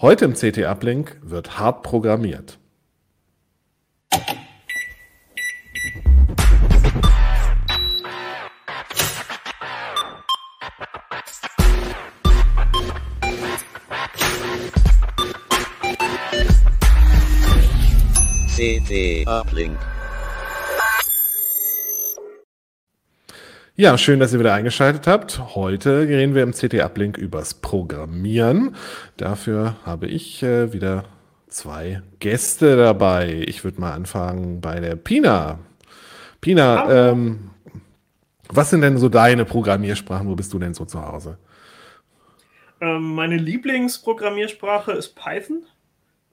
Heute im CT Uplink wird hart programmiert. CT Uplink. Ja, schön, dass ihr wieder eingeschaltet habt. Heute reden wir im CT Uplink übers Programmieren. Dafür habe ich äh, wieder zwei Gäste dabei. Ich würde mal anfangen bei der Pina. Pina, ähm, was sind denn so deine Programmiersprachen? Wo bist du denn so zu Hause? Ähm, meine Lieblingsprogrammiersprache ist Python.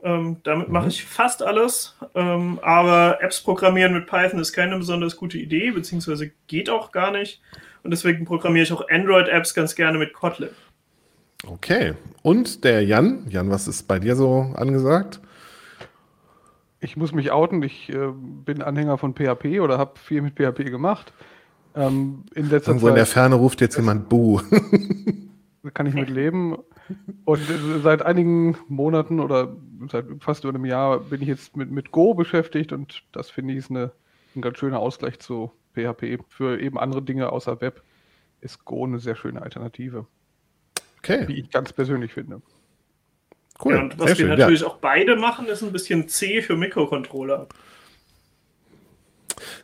Ähm, damit mache ich fast alles, ähm, aber Apps programmieren mit Python ist keine besonders gute Idee, beziehungsweise geht auch gar nicht. Und deswegen programmiere ich auch Android-Apps ganz gerne mit Kotlin. Okay. Und der Jan? Jan, was ist bei dir so angesagt? Ich muss mich outen, ich äh, bin Anhänger von PHP oder habe viel mit PHP gemacht. Ähm, in letzter Irgendwo Zeit, in der Ferne ruft jetzt jemand Buh. kann ich mit leben. Und äh, seit einigen Monaten oder seit fast über einem Jahr bin ich jetzt mit, mit Go beschäftigt und das finde ich ist eine, ein ganz schöner Ausgleich zu PHP. Für eben andere Dinge außer Web ist Go eine sehr schöne Alternative, Okay, wie ich ganz persönlich finde. cool. ja, und was Sehr wir schön. natürlich Ja. auch beide machen, ist ein bisschen C für Mikrocontroller.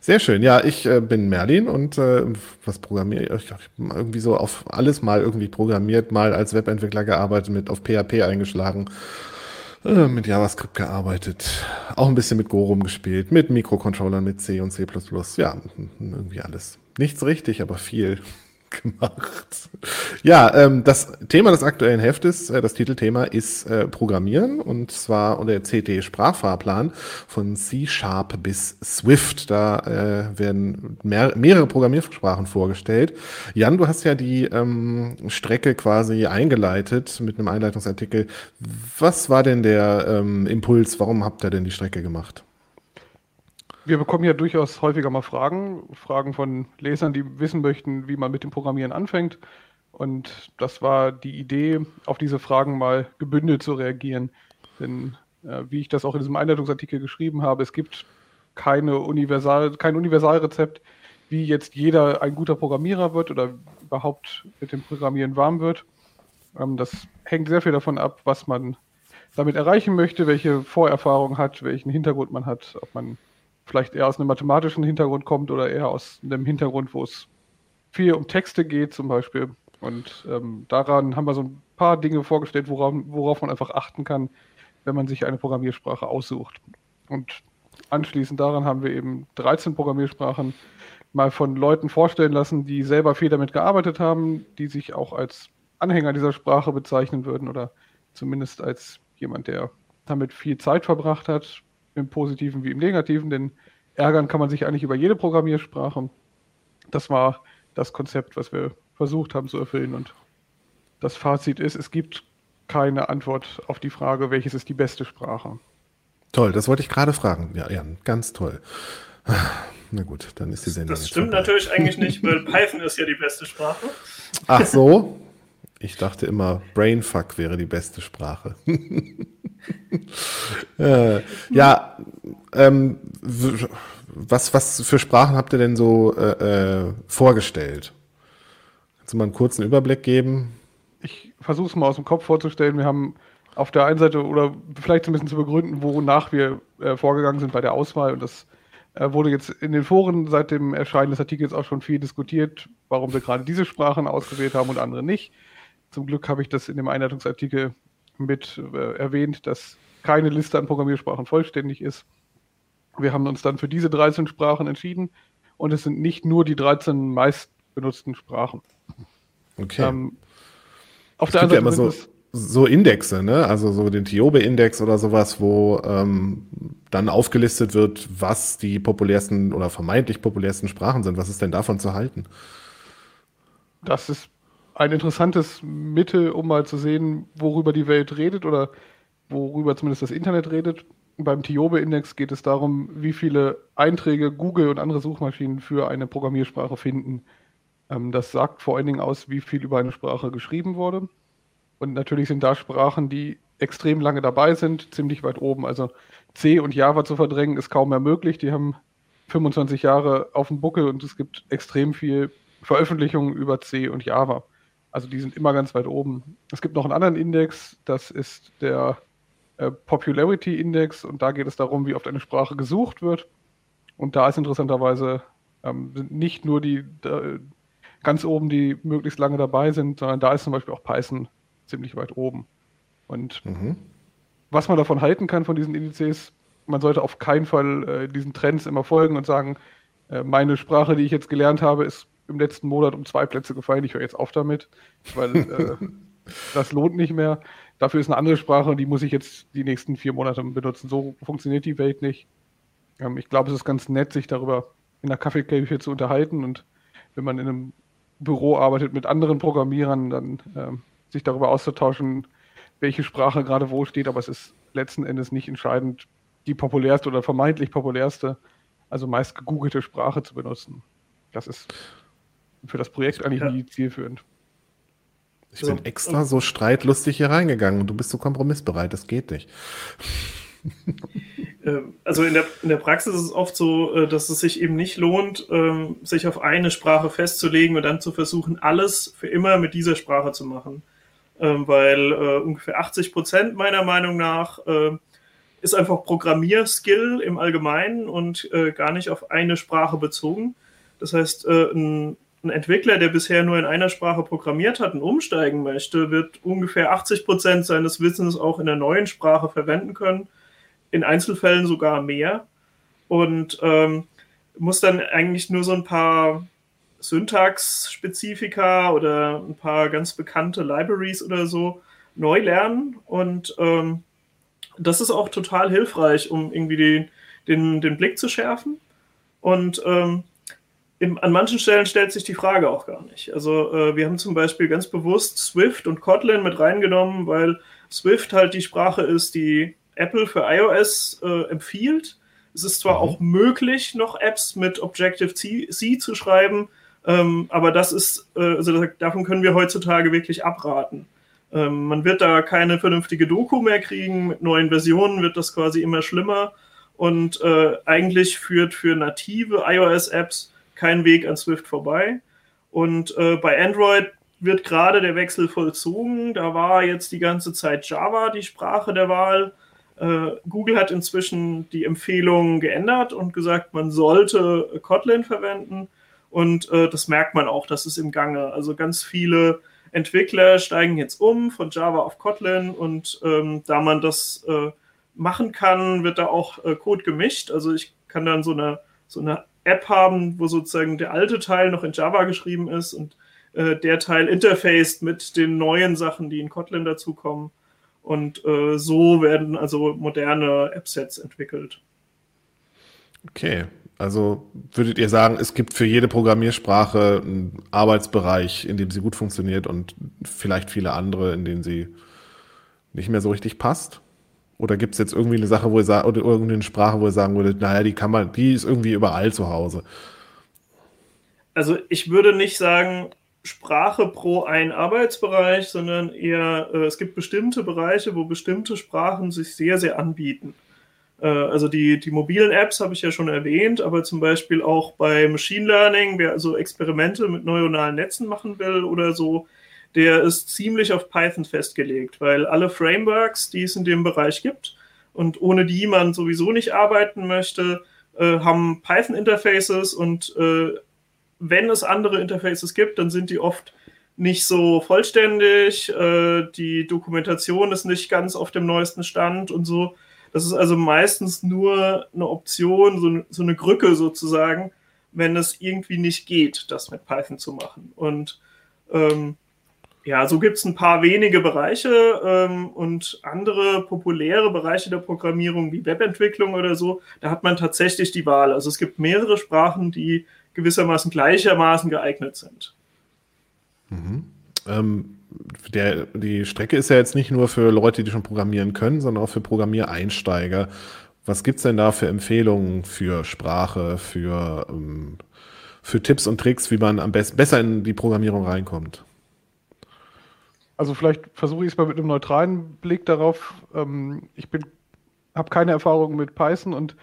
Sehr schön. Ja, ich äh, bin Merlin und äh, was programmiere ich? Ich habe irgendwie so auf alles mal irgendwie programmiert, mal als Webentwickler gearbeitet, mit auf PHP eingeschlagen, äh, mit JavaScript gearbeitet, auch ein bisschen mit Go rumgespielt, mit Mikrocontrollern, mit C und C++. Ja, irgendwie alles. Nichts richtig, aber viel gemacht. Ja, ähm, das Thema des aktuellen Heftes, äh, das Titelthema ist äh, Programmieren und zwar unter CT Sprachfahrplan von C Sharp bis Swift. Da äh, werden mehr, mehrere Programmiersprachen vorgestellt. Jan, du hast ja die ähm, Strecke quasi eingeleitet mit einem Einleitungsartikel. Was war denn der ähm, Impuls? Warum habt ihr denn die Strecke gemacht? Wir bekommen ja durchaus häufiger mal Fragen, Fragen von Lesern, die wissen möchten, wie man mit dem Programmieren anfängt. Und das war die Idee, auf diese Fragen mal gebündelt zu reagieren. Denn äh, wie ich das auch in diesem Einleitungsartikel geschrieben habe, es gibt keine Universal, kein Universalrezept, wie jetzt jeder ein guter Programmierer wird oder überhaupt mit dem Programmieren warm wird. Ähm, das hängt sehr viel davon ab, was man damit erreichen möchte, welche Vorerfahrung hat, welchen Hintergrund man hat, ob man vielleicht eher aus einem mathematischen Hintergrund kommt oder eher aus einem Hintergrund, wo es viel um Texte geht zum Beispiel. Und ähm, daran haben wir so ein paar Dinge vorgestellt, worauf, worauf man einfach achten kann, wenn man sich eine Programmiersprache aussucht. Und anschließend daran haben wir eben 13 Programmiersprachen mal von Leuten vorstellen lassen, die selber viel damit gearbeitet haben, die sich auch als Anhänger dieser Sprache bezeichnen würden oder zumindest als jemand, der damit viel Zeit verbracht hat, im Positiven wie im Negativen, denn ärgern kann man sich eigentlich über jede Programmiersprache. Das war das Konzept, was wir versucht haben zu erfüllen. Und das Fazit ist, es gibt keine Antwort auf die Frage, welches ist die beste Sprache. Toll, das wollte ich gerade fragen. Ja, Jan, ganz toll. Na gut, dann ist die Sendung. Das stimmt vorbei. natürlich eigentlich nicht, weil Python ist ja die beste Sprache. Ach so? Ich dachte immer, Brainfuck wäre die beste Sprache. äh, ja, ähm, was, was für Sprachen habt ihr denn so äh, äh, vorgestellt? Kannst du mal einen kurzen Überblick geben? Ich versuche es mal aus dem Kopf vorzustellen. Wir haben auf der einen Seite oder vielleicht so ein bisschen zu begründen, wonach wir äh, vorgegangen sind bei der Auswahl. Und das äh, wurde jetzt in den Foren seit dem Erscheinen des Artikels auch schon viel diskutiert, warum wir gerade diese Sprachen ausgewählt haben und andere nicht. Zum Glück habe ich das in dem Einleitungsartikel mit äh, erwähnt, dass keine Liste an Programmiersprachen vollständig ist. Wir haben uns dann für diese 13 Sprachen entschieden und es sind nicht nur die 13 meistbenutzten Sprachen. Okay. Ähm, auf es der gibt ja anderen immer Seite so, so Indexe, ne? Also so den Tiobe-Index oder sowas, wo ähm, dann aufgelistet wird, was die populärsten oder vermeintlich populärsten Sprachen sind. Was ist denn davon zu halten? Das ist ein interessantes Mittel, um mal zu sehen, worüber die Welt redet oder worüber zumindest das Internet redet. Beim Tiobe-Index geht es darum, wie viele Einträge Google und andere Suchmaschinen für eine Programmiersprache finden. Ähm, das sagt vor allen Dingen aus, wie viel über eine Sprache geschrieben wurde. Und natürlich sind da Sprachen, die extrem lange dabei sind, ziemlich weit oben. Also C und Java zu verdrängen ist kaum mehr möglich. Die haben 25 Jahre auf dem Buckel und es gibt extrem viel Veröffentlichungen über C und Java. Also die sind immer ganz weit oben. Es gibt noch einen anderen Index, das ist der äh, Popularity Index und da geht es darum, wie oft eine Sprache gesucht wird. Und da ist interessanterweise ähm, sind nicht nur die da, ganz oben, die möglichst lange dabei sind, sondern da ist zum Beispiel auch Python ziemlich weit oben. Und mhm. was man davon halten kann von diesen Indizes, man sollte auf keinen Fall äh, diesen Trends immer folgen und sagen, äh, meine Sprache, die ich jetzt gelernt habe, ist im letzten Monat um zwei Plätze gefallen, ich höre jetzt auf damit, weil äh, das lohnt nicht mehr. Dafür ist eine andere Sprache, die muss ich jetzt die nächsten vier Monate benutzen. So funktioniert die Welt nicht. Ähm, ich glaube, es ist ganz nett, sich darüber in der Kaffeeküche zu unterhalten und wenn man in einem Büro arbeitet mit anderen Programmierern, dann ähm, sich darüber auszutauschen, welche Sprache gerade wo steht, aber es ist letzten Endes nicht entscheidend, die populärste oder vermeintlich populärste, also meist gegoogelte Sprache zu benutzen. Das ist für das Projekt eigentlich ja. nie zielführend. Ich so. bin extra so streitlustig hier reingegangen und du bist so kompromissbereit, das geht nicht. Ähm, also in der, in der Praxis ist es oft so, äh, dass es sich eben nicht lohnt, ähm, sich auf eine Sprache festzulegen und dann zu versuchen, alles für immer mit dieser Sprache zu machen. Ähm, weil äh, ungefähr 80 Prozent meiner Meinung nach ist einfach Programmierskill im Allgemeinen und äh, gar nicht auf eine Sprache bezogen. Das heißt, ein ein Entwickler, der bisher nur in einer Sprache programmiert hat und umsteigen möchte, wird ungefähr 80 Prozent seines Wissens auch in der neuen Sprache verwenden können, in Einzelfällen sogar mehr. Und ähm, muss dann eigentlich nur so ein paar Syntax-Spezifika oder ein paar ganz bekannte Libraries oder so neu lernen. Und ähm, das ist auch total hilfreich, um irgendwie den, den, den Blick zu schärfen. Und ähm, im, an manchen Stellen stellt sich die Frage auch gar nicht. Also äh, wir haben zum Beispiel ganz bewusst Swift und Kotlin mit reingenommen, weil Swift halt die Sprache ist, die Apple für iOS äh, empfiehlt. Es ist zwar mhm. auch möglich, noch Apps mit Objective-C C zu schreiben, ähm, aber das ist, äh, also davon können wir heutzutage wirklich abraten. Ähm, man wird da keine vernünftige Doku mehr kriegen. Mit neuen Versionen wird das quasi immer schlimmer. Und äh, eigentlich führt für native iOS-Apps kein Weg an Swift vorbei. Und äh, bei Android wird gerade der Wechsel vollzogen. Da war jetzt die ganze Zeit Java die Sprache der Wahl. Äh, Google hat inzwischen die Empfehlungen geändert und gesagt, man sollte Kotlin verwenden. Und äh, das merkt man auch, das ist im Gange. Also ganz viele Entwickler steigen jetzt um von Java auf Kotlin und ähm, da man das äh, machen kann, wird da auch äh, Code gemischt. Also ich kann dann so eine, so eine App haben, wo sozusagen der alte Teil noch in Java geschrieben ist und äh, der Teil interfaced mit den neuen Sachen, die in Kotlin dazukommen. Und äh, so werden also moderne App-Sets entwickelt. Okay, also würdet ihr sagen, es gibt für jede Programmiersprache einen Arbeitsbereich, in dem sie gut funktioniert und vielleicht viele andere, in denen sie nicht mehr so richtig passt? Oder gibt es jetzt irgendwie eine Sache, wo ihr sagt, oder irgendeine Sprache, wo ihr sagen würdet, naja, die kann man, die ist irgendwie überall zu Hause? Also ich würde nicht sagen, Sprache pro ein Arbeitsbereich, sondern eher, äh, es gibt bestimmte Bereiche, wo bestimmte Sprachen sich sehr, sehr anbieten. Äh, also die, die mobilen Apps habe ich ja schon erwähnt, aber zum Beispiel auch bei Machine Learning, wer also Experimente mit neuronalen Netzen machen will oder so, der ist ziemlich auf Python festgelegt, weil alle Frameworks, die es in dem Bereich gibt und ohne die man sowieso nicht arbeiten möchte, äh, haben Python-Interfaces und äh, wenn es andere Interfaces gibt, dann sind die oft nicht so vollständig, äh, die Dokumentation ist nicht ganz auf dem neuesten Stand und so. Das ist also meistens nur eine Option, so, so eine Krücke sozusagen, wenn es irgendwie nicht geht, das mit Python zu machen. Und ähm, ja, so gibt es ein paar wenige Bereiche ähm, und andere populäre Bereiche der Programmierung wie Webentwicklung oder so, da hat man tatsächlich die Wahl. Also es gibt mehrere Sprachen, die gewissermaßen gleichermaßen geeignet sind. Mhm. Ähm, der, die Strecke ist ja jetzt nicht nur für Leute, die schon programmieren können, sondern auch für Programmiereinsteiger. Was gibt es denn da für Empfehlungen für Sprache, für, ähm, für Tipps und Tricks, wie man am besten besser in die Programmierung reinkommt? Also vielleicht versuche ich es mal mit einem neutralen Blick darauf. Ähm, ich habe keine Erfahrung mit Python und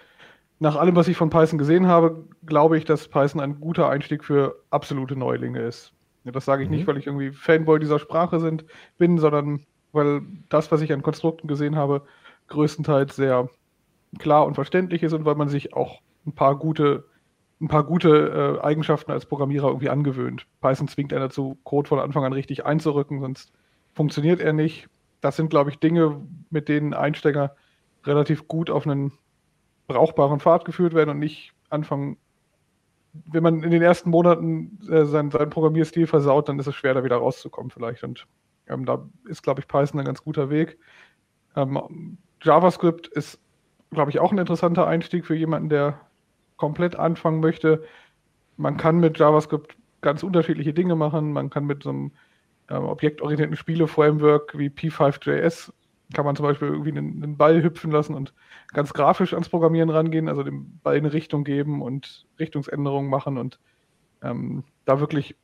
nach allem, was ich von Python gesehen habe, glaube ich, dass Python ein guter Einstieg für absolute Neulinge ist. Das sage ich mhm. nicht, weil ich irgendwie Fanboy dieser Sprache sind, bin, sondern weil das, was ich an Konstrukten gesehen habe, größtenteils sehr klar und verständlich ist und weil man sich auch ein paar gute, ein paar gute äh, Eigenschaften als Programmierer irgendwie angewöhnt. Python zwingt einen dazu, Code von Anfang an richtig einzurücken, sonst funktioniert er nicht. Das sind, glaube ich, Dinge, mit denen Einsteiger relativ gut auf einen brauchbaren Pfad geführt werden und nicht anfangen, wenn man in den ersten Monaten äh, seinen, seinen Programmierstil versaut, dann ist es schwer, da wieder rauszukommen vielleicht. Und ähm, da ist, glaube ich, Python ein ganz guter Weg. Ähm, JavaScript ist, glaube ich, auch ein interessanter Einstieg für jemanden, der komplett anfangen möchte. Man kann mit JavaScript ganz unterschiedliche Dinge machen. Man kann mit so einem ähm, objektorientierten Spiele-Framework wie P5.js kann man zum Beispiel irgendwie einen, einen, Ball hüpfen lassen und ganz grafisch ans Programmieren rangehen, also dem Ball eine Richtung geben und Richtungsänderungen machen und ähm, da wirklich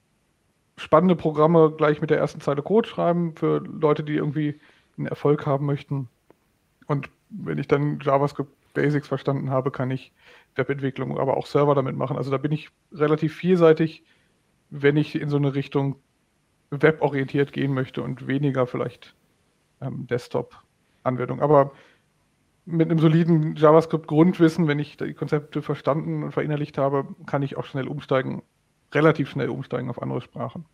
spannende Programme gleich mit der ersten Zeile Code schreiben für Leute, die irgendwie einen Erfolg haben möchten. Und wenn ich dann JavaScript Basics verstanden habe, kann ich Webentwicklung, aber auch Server damit machen. Also da bin ich relativ vielseitig, wenn ich in so eine Richtung weborientiert gehen möchte und weniger vielleicht ähm, Desktop-Anwendung. Aber mit einem soliden JavaScript-Grundwissen, wenn ich die Konzepte verstanden und verinnerlicht habe, kann ich auch schnell umsteigen, relativ schnell umsteigen auf andere Sprachen.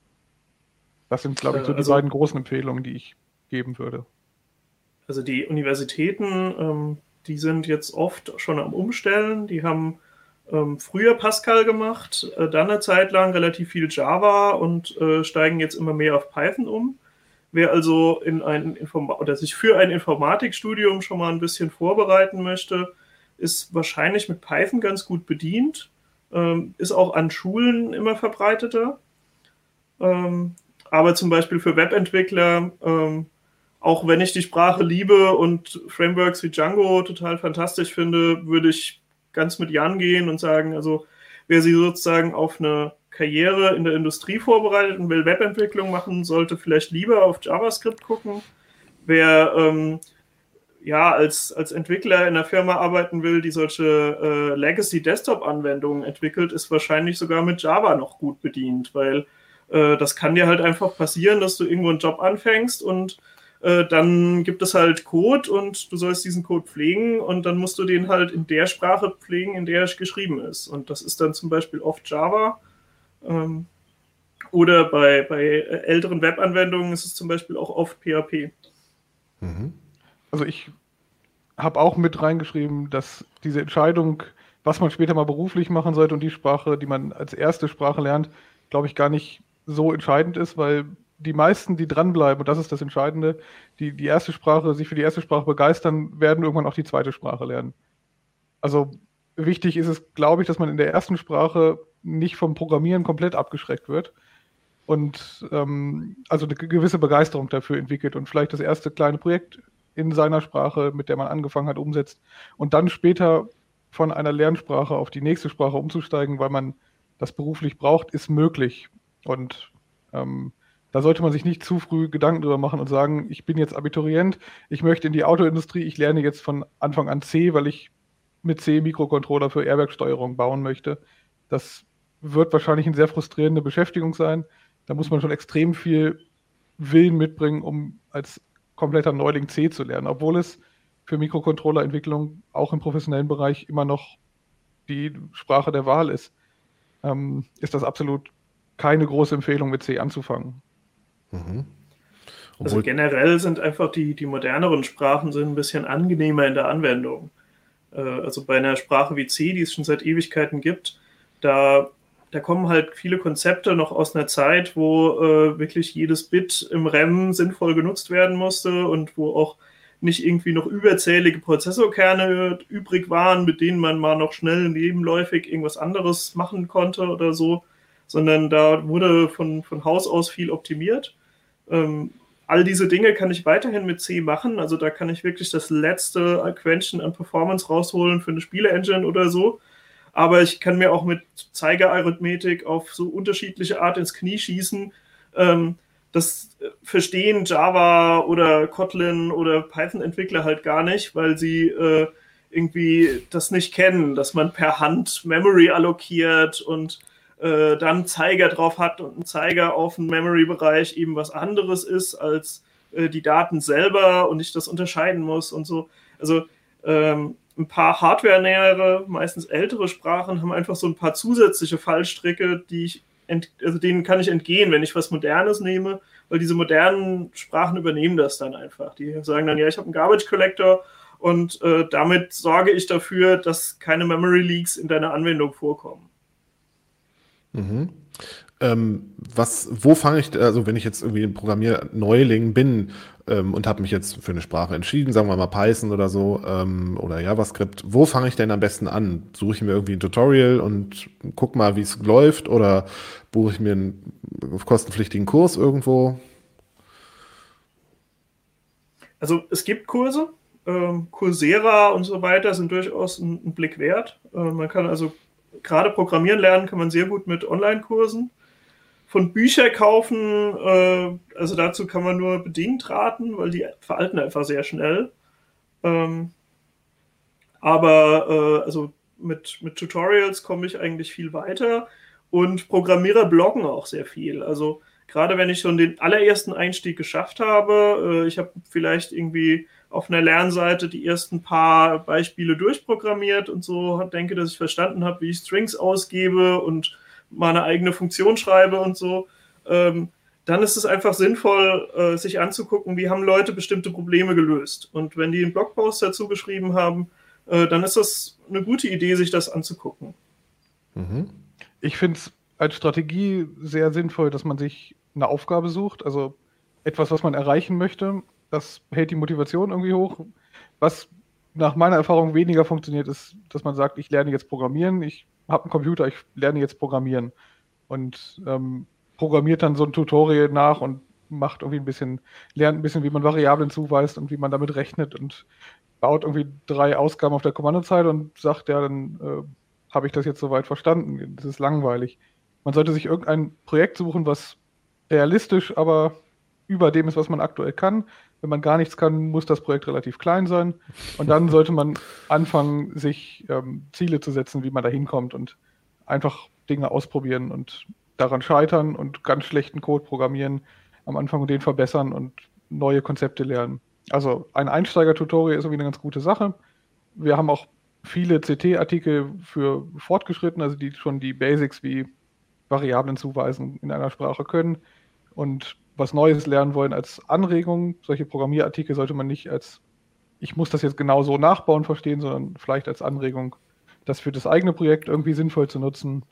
Das sind, glaube ich, so die also, beiden großen Empfehlungen, die ich geben würde. Also die Universitäten, ähm, die sind jetzt oft schon am Umstellen. Die haben ähm, früher Pascal gemacht, äh, dann eine Zeit lang relativ viel Java und äh, steigen jetzt immer mehr auf Python um. Wer also in ein Informa oder sich für ein Informatikstudium schon mal ein bisschen vorbereiten möchte, ist wahrscheinlich mit Python ganz gut bedient. Ähm, ist auch an Schulen immer verbreiteter. Ähm, aber zum Beispiel für Webentwickler, ähm, auch wenn ich die Sprache liebe und Frameworks wie Django total fantastisch finde, würde ich ganz mit Jan gehen und sagen, also wer sie sozusagen auf eine Karriere in der Industrie vorbereitet und will Webentwicklung machen, sollte vielleicht lieber auf JavaScript gucken. Wer ähm, ja als, als Entwickler in einer Firma arbeiten will, die solche äh, Legacy-Desktop-Anwendungen entwickelt, ist wahrscheinlich sogar mit Java noch gut bedient, weil äh, das kann dir halt einfach passieren, dass du irgendwo einen Job anfängst und äh, dann gibt es halt Code und du sollst diesen Code pflegen und dann musst du den halt in der Sprache pflegen, in der er geschrieben ist. Und das ist dann zum Beispiel oft Java ähm, oder bei, bei älteren Webanwendungen ist es zum Beispiel auch oft PHP. Mhm. Also ich habe auch mit reingeschrieben, dass diese Entscheidung, was man später mal beruflich machen sollte und die Sprache, die man als erste Sprache lernt, glaube ich gar nicht so entscheidend ist, weil die meisten, die dranbleiben, und das ist das Entscheidende, die die erste Sprache, sich für die erste Sprache begeistern, werden irgendwann auch die zweite Sprache lernen. Also wichtig ist es, glaube ich, dass man in der ersten Sprache nicht vom Programmieren komplett abgeschreckt wird und ähm, also eine gewisse Begeisterung dafür entwickelt und vielleicht das erste kleine Projekt in seiner Sprache, mit der man angefangen hat, umsetzt und dann später von einer Lernsprache auf die nächste Sprache umzusteigen, weil man das beruflich braucht, ist möglich. Und ähm, da sollte man sich nicht zu früh Gedanken drüber machen und sagen, ich bin jetzt Abiturient, ich möchte in die Autoindustrie, ich lerne jetzt von Anfang an C, weil ich mit C Mikrocontroller für Airbag-Steuerung bauen möchte. Das wird wahrscheinlich eine sehr frustrierende Beschäftigung sein. Da muss man schon extrem viel Willen mitbringen, um als kompletter Neuling C zu lernen, obwohl es für Mikrocontroller-Entwicklung auch im professionellen Bereich immer noch die Sprache der Wahl ist, ähm, ist das absolut keine große Empfehlung, mit C anzufangen. Mhm. Also generell sind einfach die, die moderneren Sprachen sind ein bisschen angenehmer in der Anwendung. Äh, also bei einer Sprache wie C, die es schon seit Ewigkeiten gibt, da, da kommen halt viele Konzepte noch aus einer Zeit, wo äh, wirklich jedes Bit im RAM sinnvoll genutzt werden musste und wo auch nicht irgendwie noch überzählige Prozessorkerne übrig waren, mit denen man mal noch schnell nebenläufig irgendwas anderes machen konnte oder so, sondern da wurde von, von Haus aus viel optimiert. Ähm, all diese Dinge kann ich weiterhin mit C machen. Also da kann ich wirklich das letzte Quäntchen an Performance rausholen für eine Spiele-Engine oder so. Aber ich kann mir auch mit Zeigerarithmetik auf so unterschiedliche Art ins Knie schießen, ähm, das verstehen Java oder Kotlin oder Python-Entwickler halt gar nicht, weil sie äh, irgendwie das nicht kennen, dass man per Hand Memory allokiert und äh, dann Zeiger drauf hat und ein Zeiger auf dem Memory-Bereich eben was anderes ist als äh, die Daten selber und ich das unterscheiden muss und so. Also ähm, ein paar hardware-nähere, meistens ältere Sprachen haben einfach so ein paar zusätzliche Fallstricke, die ich also denen kann ich entgehen, wenn ich was Modernes nehme, weil diese modernen Sprachen übernehmen das dann einfach. Die sagen dann, ja, ich habe einen Garbage Collector und äh, damit sorge ich dafür, dass keine Memory Leaks in deiner Anwendung vorkommen. Mhm. Ähm, was, wo fange ich, also wenn ich jetzt irgendwie ein Programmierneuling bin ähm, und habe mich jetzt für eine Sprache entschieden, sagen wir mal Python oder so ähm, oder JavaScript, wo fange ich denn am besten an? Suche ich mir irgendwie ein Tutorial und guck mal, wie es läuft oder buche ich mir einen kostenpflichtigen Kurs irgendwo? Also es gibt Kurse, ähm, Coursera und so weiter sind durchaus ein, Blick wert. Äh, man kann also gerade Programmieren lernen, kann man sehr gut mit Online-Kursen. Von Bücher kaufen, äh, also dazu kann man nur bedingt raten, weil die veralten einfach sehr schnell. Ähm, aber äh, also mit, mit Tutorials komme ich eigentlich viel weiter und Programmierer bloggen auch sehr viel. Also gerade wenn ich schon den allerersten Einstieg geschafft habe, äh, ich habe vielleicht irgendwie auf einer Lernseite die ersten paar Beispiele durchprogrammiert und so denke, dass ich verstanden habe, wie ich Strings ausgebe und meine eigene Funktion schreibe und so, ähm, dann ist es einfach sinnvoll, äh, sich anzugucken, wie haben Leute bestimmte Probleme gelöst. Und wenn die einen Blogpost dazu geschrieben haben, äh, dann ist das eine gute Idee, sich das anzugucken. Mhm. Ich finde es als Strategie sehr sinnvoll, dass man sich eine Aufgabe sucht, also etwas, was man erreichen möchte das hält die Motivation irgendwie hoch. Was nach meiner Erfahrung weniger funktioniert, ist, dass man sagt, ich lerne jetzt Programmieren, ich habe einen Computer, ich lerne jetzt Programmieren. Und ähm, programmiert dann so ein Tutorial nach und macht irgendwie ein bisschen, lernt ein bisschen, wie man Variablen zuweist und wie man damit rechnet und baut irgendwie drei Ausgaben auf der Kommandozeile und sagt, ja, dann äh, habe ich das jetzt soweit verstanden. Das ist langweilig. Man sollte sich irgendein Projekt suchen, was realistisch, aber über dem ist, was man aktuell kann, wenn man gar nichts kann, muss das Projekt relativ klein sein. Und dann sollte man anfangen, sich ähm, Ziele zu setzen, wie man da hinkommt und einfach Dinge ausprobieren und daran scheitern und ganz schlechten Code programmieren am Anfang den verbessern und neue Konzepte lernen. Also ein Einsteiger-Tutorial ist irgendwie eine ganz gute Sache. Wir haben auch viele CT-Artikel für Fortgeschritten, also die schon die Basics wie Variablen zuweisen in einer Sprache können. Und was Neues lernen wollen als Anregung. Solche Programmierartikel sollte man nicht als, ich muss das jetzt genau so nachbauen verstehen, sondern vielleicht als Anregung, das für das eigene Projekt irgendwie sinnvoll zu nutzen.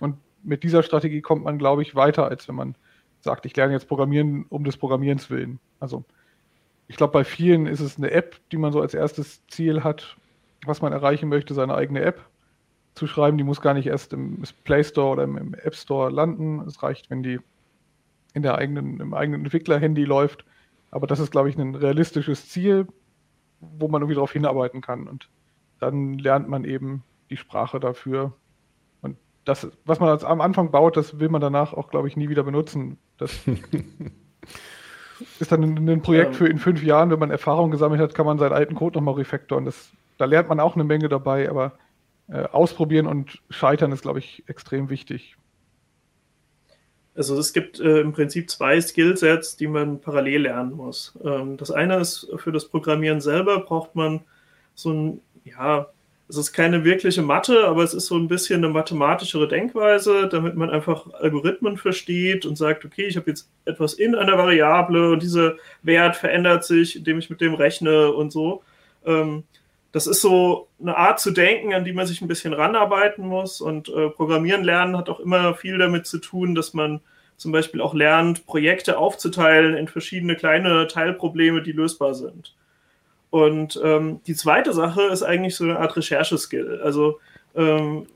Und mit dieser Strategie kommt man, glaube ich, weiter, als wenn man sagt, ich lerne jetzt Programmieren um des Programmierens willen. Also ich glaube, bei vielen ist es eine App, die man so als erstes Ziel hat, was man erreichen möchte, seine eigene App zu schreiben. Die muss gar nicht erst im Play Store oder im App Store landen. Es reicht, wenn die in der eigenen, im eigenen Entwickler-Handy läuft. Aber das ist, glaube ich, ein realistisches Ziel, wo man irgendwie darauf hinarbeiten kann. Und dann lernt man eben die Sprache dafür. Und das, was man als, am Anfang baut, das will man danach auch, glaube ich, nie wieder benutzen. Das ist dann ein Projekt für in fünf Jahren, wenn man Erfahrung gesammelt hat, kann man seinen alten Code nochmal refactoren. Das, da lernt man auch eine Menge dabei, aber äh, ausprobieren und scheitern ist, glaube ich, extrem wichtig. Also es gibt äh, im Prinzip zwei Skillsets, die man parallel lernen muss. Ähm, das eine ist, für das Programmieren selber braucht man so ein, ja, es ist keine wirkliche Mathe, aber es ist so ein bisschen eine mathematischere Denkweise, damit man einfach Algorithmen versteht und sagt, okay, ich habe jetzt etwas in einer Variable und dieser Wert verändert sich, indem ich mit dem rechne und so. Ähm, das ist so eine Art zu denken, an die man sich ein bisschen ranarbeiten muss. Und äh, Programmieren lernen hat auch immer viel damit zu tun, dass man zum Beispiel auch lernt, Projekte aufzuteilen in verschiedene kleine Teilprobleme, die lösbar sind. Und ähm, die zweite Sache ist eigentlich so eine Art Rechercheskill. Also ähm,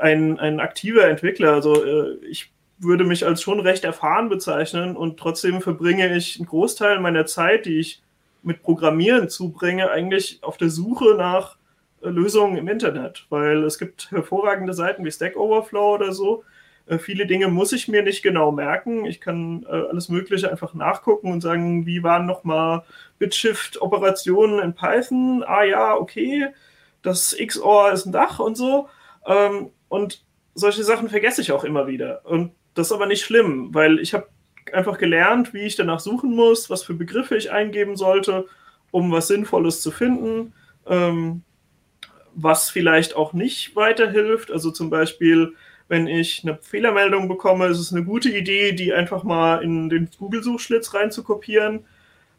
ein, ein aktiver Entwickler, also äh, ich würde mich als schon recht erfahren bezeichnen und trotzdem verbringe ich einen Großteil meiner Zeit, die ich mit Programmieren zubringe, eigentlich auf der Suche nach äh, Lösungen im Internet, weil es gibt hervorragende Seiten wie Stack Overflow oder so, Äh, viele Dinge muss ich mir nicht genau merken. Ich kann äh, alles Mögliche einfach nachgucken und sagen, wie waren nochmal Bitshift-Operationen in Python? Ah ja, okay, das XOR ist ein Dach und so. Ähm, und solche Sachen vergesse ich auch immer wieder. Und das ist aber nicht schlimm, weil ich habe einfach gelernt, wie ich danach suchen muss, was für Begriffe ich eingeben sollte, um was Sinnvolles zu finden, ähm, was vielleicht auch nicht weiterhilft. Also zum Beispiel, wenn ich eine Fehlermeldung bekomme, ist es eine gute Idee, die einfach mal in den Google-Suchschlitz reinzukopieren.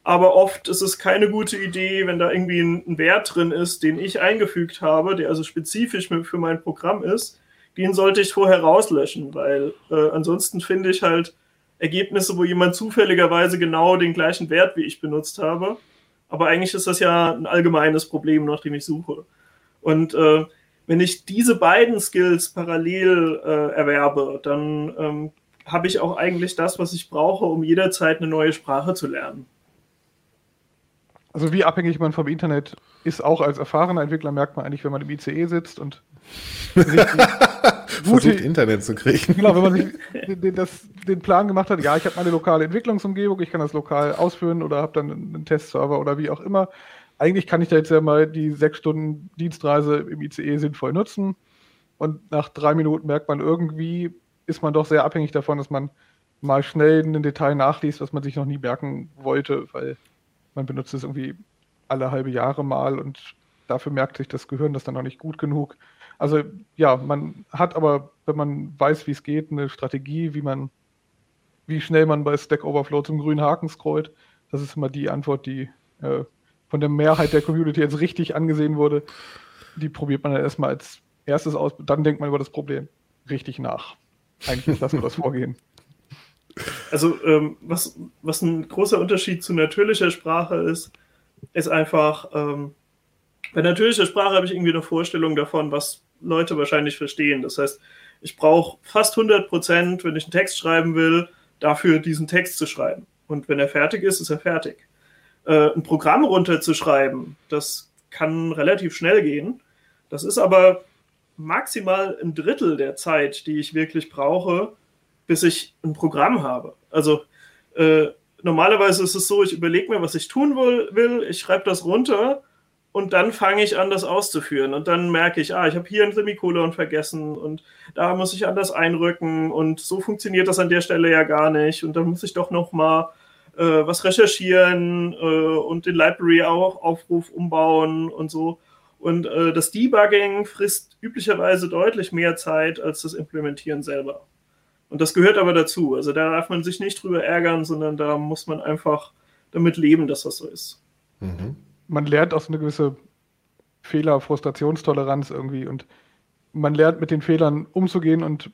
Aber oft ist es keine gute Idee, wenn da irgendwie ein Wert drin ist, den ich eingefügt habe, der also spezifisch für mein Programm ist. Den sollte ich vorher rauslöschen, weil äh, ansonsten finde ich halt Ergebnisse, wo jemand zufälligerweise genau den gleichen Wert wie ich benutzt habe. Aber eigentlich ist das ja ein allgemeines Problem, nach dem ich suche. Und äh, wenn ich diese beiden Skills parallel äh, erwerbe, dann ähm, habe ich auch eigentlich das, was ich brauche, um jederzeit eine neue Sprache zu lernen. Also wie abhängig man vom Internet ist, auch als erfahrener Entwickler merkt man eigentlich, wenn man im ICE sitzt und gute Internet zu kriegen. Genau, wenn man sich den, das, den Plan gemacht hat, ja, ich habe meine lokale Entwicklungsumgebung, ich kann das lokal ausführen oder habe dann einen Testserver oder wie auch immer. Eigentlich kann ich da jetzt ja mal die sechs Stunden Dienstreise im ICE sinnvoll nutzen. Und nach drei Minuten merkt man irgendwie, ist man doch sehr abhängig davon, dass man mal schnell ein Detail nachliest, was man sich noch nie merken wollte, weil man benutzt es irgendwie alle halbe Jahre mal und dafür merkt sich das Gehirn das dann noch nicht gut genug. Also ja, man hat aber, wenn man weiß, wie es geht, eine Strategie, wie man, wie schnell man bei Stack Overflow zum grünen Haken scrollt. Das ist immer die Antwort, die äh, von der Mehrheit der Community jetzt richtig angesehen wurde. Die probiert man dann erstmal als erstes aus, dann denkt man über das Problem richtig nach. Eigentlich lassen wir das vorgehen. Also, ähm, was, was ein großer Unterschied zu natürlicher Sprache ist, ist einfach, ähm, bei natürlicher Sprache habe ich irgendwie eine Vorstellung davon, was Leute wahrscheinlich verstehen. Das heißt, ich brauche fast 100 Prozent, wenn ich einen Text schreiben will, dafür diesen Text zu schreiben. Und wenn er fertig ist, ist er fertig. Äh, ein Programm runterzuschreiben, das kann relativ schnell gehen. Das ist aber maximal ein Drittel der Zeit, die ich wirklich brauche, bis ich ein Programm habe. Also äh, normalerweise ist es so, ich überlege mir, was ich tun will, ich schreibe das runter und dann fange ich an, das auszuführen. Und dann merke ich, ah, ich habe hier ein Semikolon vergessen und da muss ich anders einrücken und so funktioniert das an der Stelle ja gar nicht. Und dann muss ich doch noch mal äh, was recherchieren äh, und den Library-Aufruf umbauen und so. Und äh, das Debugging frisst üblicherweise deutlich mehr Zeit als das Implementieren selber. Und das gehört aber dazu. Also da darf man sich nicht drüber ärgern, sondern da muss man einfach damit leben, dass das so ist. Mhm man lernt auch so eine gewisse Fehler, Frustrationstoleranz irgendwie und man lernt mit den Fehlern umzugehen und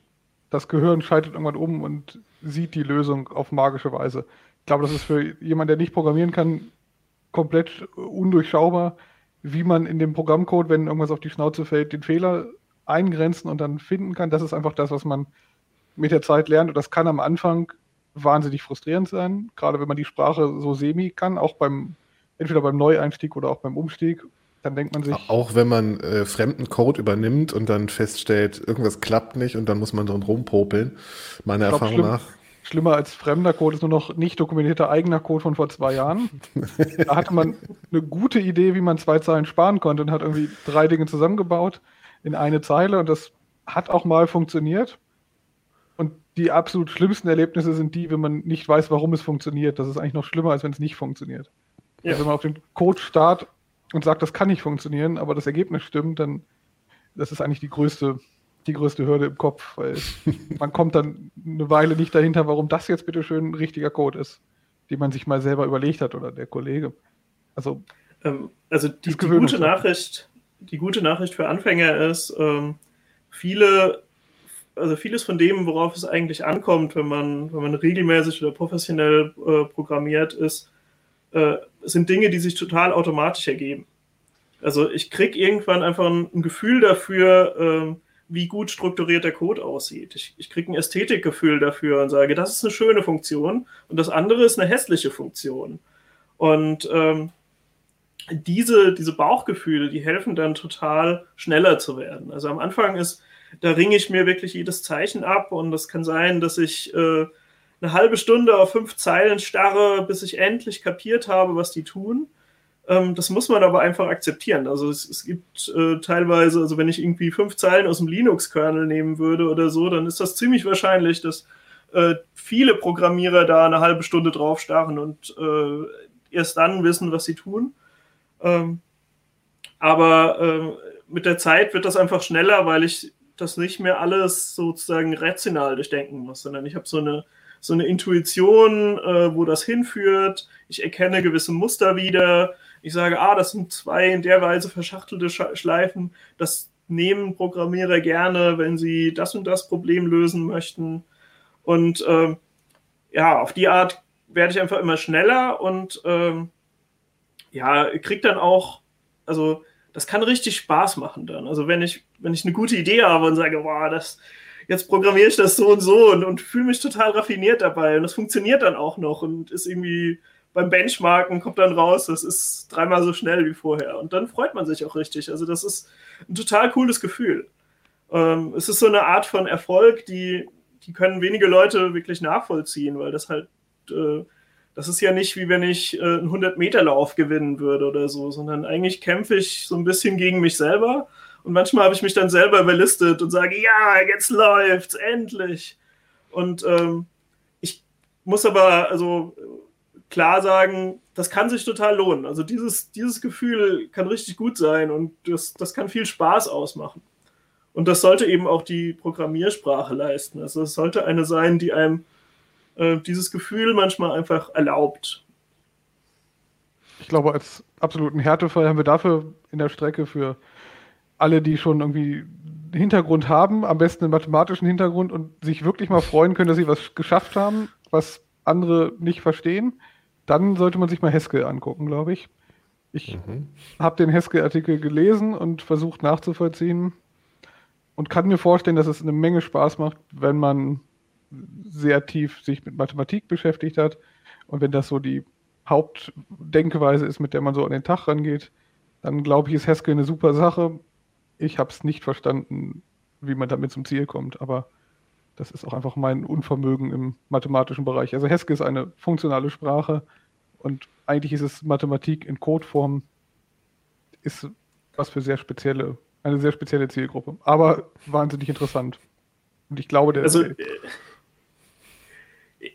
das Gehirn schaltet irgendwann um und sieht die Lösung auf magische Weise. Ich glaube, das ist für jemanden, der nicht programmieren kann, komplett undurchschaubar, wie man in dem Programmcode, wenn irgendwas auf die Schnauze fällt, den Fehler eingrenzen und dann finden kann. Das ist einfach das, was man mit der Zeit lernt. Und das kann am Anfang wahnsinnig frustrierend sein, gerade wenn man die Sprache so semi kann, auch beim entweder beim Neueinstieg oder auch beim Umstieg, dann denkt man sich. Auch wenn man äh, fremden Code übernimmt und dann feststellt, irgendwas klappt nicht und dann muss man drin rumpopeln, meiner glaub, Erfahrung schlimm, nach. Schlimmer als fremder Code ist nur noch nicht dokumentierter eigener Code von vor zwei Jahren. da hatte man eine gute Idee, wie man zwei Zeilen sparen konnte und hat irgendwie drei Dinge zusammengebaut in eine Zeile und das hat auch mal funktioniert. Und die absolut schlimmsten Erlebnisse sind die, wenn man nicht weiß, warum es funktioniert. Das ist eigentlich noch schlimmer, als wenn es nicht funktioniert. Ja. Also wenn man auf den Code startet und sagt, das kann nicht funktionieren, aber das Ergebnis stimmt, dann das ist eigentlich die größte, die größte Hürde im Kopf, weil man kommt dann eine Weile nicht dahinter, warum das jetzt bitte schön ein richtiger Code ist, den man sich mal selber überlegt hat oder der Kollege. Also, ähm, also die, die gute Nachricht, die gute Nachricht für Anfänger ist, ähm, viele, also vieles von dem, worauf es eigentlich ankommt, wenn man, wenn man regelmäßig oder professionell äh, programmiert ist, äh, sind Dinge, die sich total automatisch ergeben. Also ich kriege irgendwann einfach ein, ein Gefühl dafür, äh, wie gut strukturiert der Code aussieht. Ich, ich kriege ein Ästhetikgefühl dafür und sage, das ist eine schöne Funktion und das andere ist eine hässliche Funktion. Und ähm, diese, diese Bauchgefühle, die helfen dann total schneller zu werden. Also am Anfang ist, da ringe ich mir wirklich jedes Zeichen ab und das kann sein, dass ich äh, eine halbe Stunde auf fünf Zeilen starre, bis ich endlich kapiert habe, was die tun. Ähm, das muss man aber einfach akzeptieren. Also es, es gibt äh, teilweise, also wenn ich irgendwie fünf Zeilen aus dem Linux-Kernel nehmen würde oder so, dann ist das ziemlich wahrscheinlich, dass äh, viele Programmierer da eine halbe Stunde drauf starren und äh, erst dann wissen, was sie tun. Ähm, aber ähm, mit der Zeit wird das einfach schneller, weil ich das nicht mehr alles sozusagen rational durchdenken muss, sondern ich habe so eine, so eine Intuition, äh, wo das hinführt. Ich erkenne gewisse Muster wieder. Ich sage, ah, das sind zwei in der Weise verschachtelte Schleifen. Das nehmen Programmierer gerne, wenn sie das und das Problem lösen möchten. Und äh, ja, auf die Art werde ich einfach immer schneller und ähm, ja, krieg dann auch, also das kann richtig Spaß machen dann. Also wenn ich, wenn ich eine gute Idee habe und sage, boah, das, jetzt programmiere ich das so und so und, und fühle mich total raffiniert dabei und das funktioniert dann auch noch und ist irgendwie beim Benchmarken kommt dann raus, das ist dreimal so schnell wie vorher und dann freut man sich auch richtig. Also das ist ein total cooles Gefühl. Ähm, es ist so eine Art von Erfolg, die, die können wenige Leute wirklich nachvollziehen, weil das halt äh, das ist ja nicht wie wenn ich äh, einen 100-Meter-Lauf gewinnen würde oder so, sondern eigentlich kämpfe ich so ein bisschen gegen mich selber. Und manchmal habe ich mich dann selber überlistet und sage, ja, jetzt läuft's, endlich. Und ähm, ich muss aber also klar sagen, das kann sich total lohnen. Also dieses, dieses Gefühl kann richtig gut sein und das, das kann viel Spaß ausmachen. Und das sollte eben auch die Programmiersprache leisten. Also es sollte eine sein, die einem äh, dieses Gefühl manchmal einfach erlaubt. Ich glaube, als absoluten Härtefall haben wir dafür in der Strecke für alle, die schon irgendwie Hintergrund haben, am besten einen mathematischen Hintergrund und sich wirklich mal freuen können, dass sie was geschafft haben, was andere nicht verstehen, dann sollte man sich mal Haskell angucken, glaube ich. Ich mhm. habe den Haskell-Artikel gelesen und versucht nachzuvollziehen und kann mir vorstellen, dass es eine Menge Spaß macht, wenn man sehr tief sich mit Mathematik beschäftigt hat. Und wenn das so die Hauptdenkweise ist, mit der man so an den Tag rangeht, dann glaube ich, ist Haskell eine super Sache. Ich habe es nicht verstanden, wie man damit zum Ziel kommt, aber das ist auch einfach mein Unvermögen im mathematischen Bereich. Also Haskell ist eine funktionale Sprache und eigentlich ist es Mathematik in Codeform, ist was für sehr spezielle, eine sehr spezielle Zielgruppe, aber wahnsinnig interessant. Und ich glaube, der. Also, äh,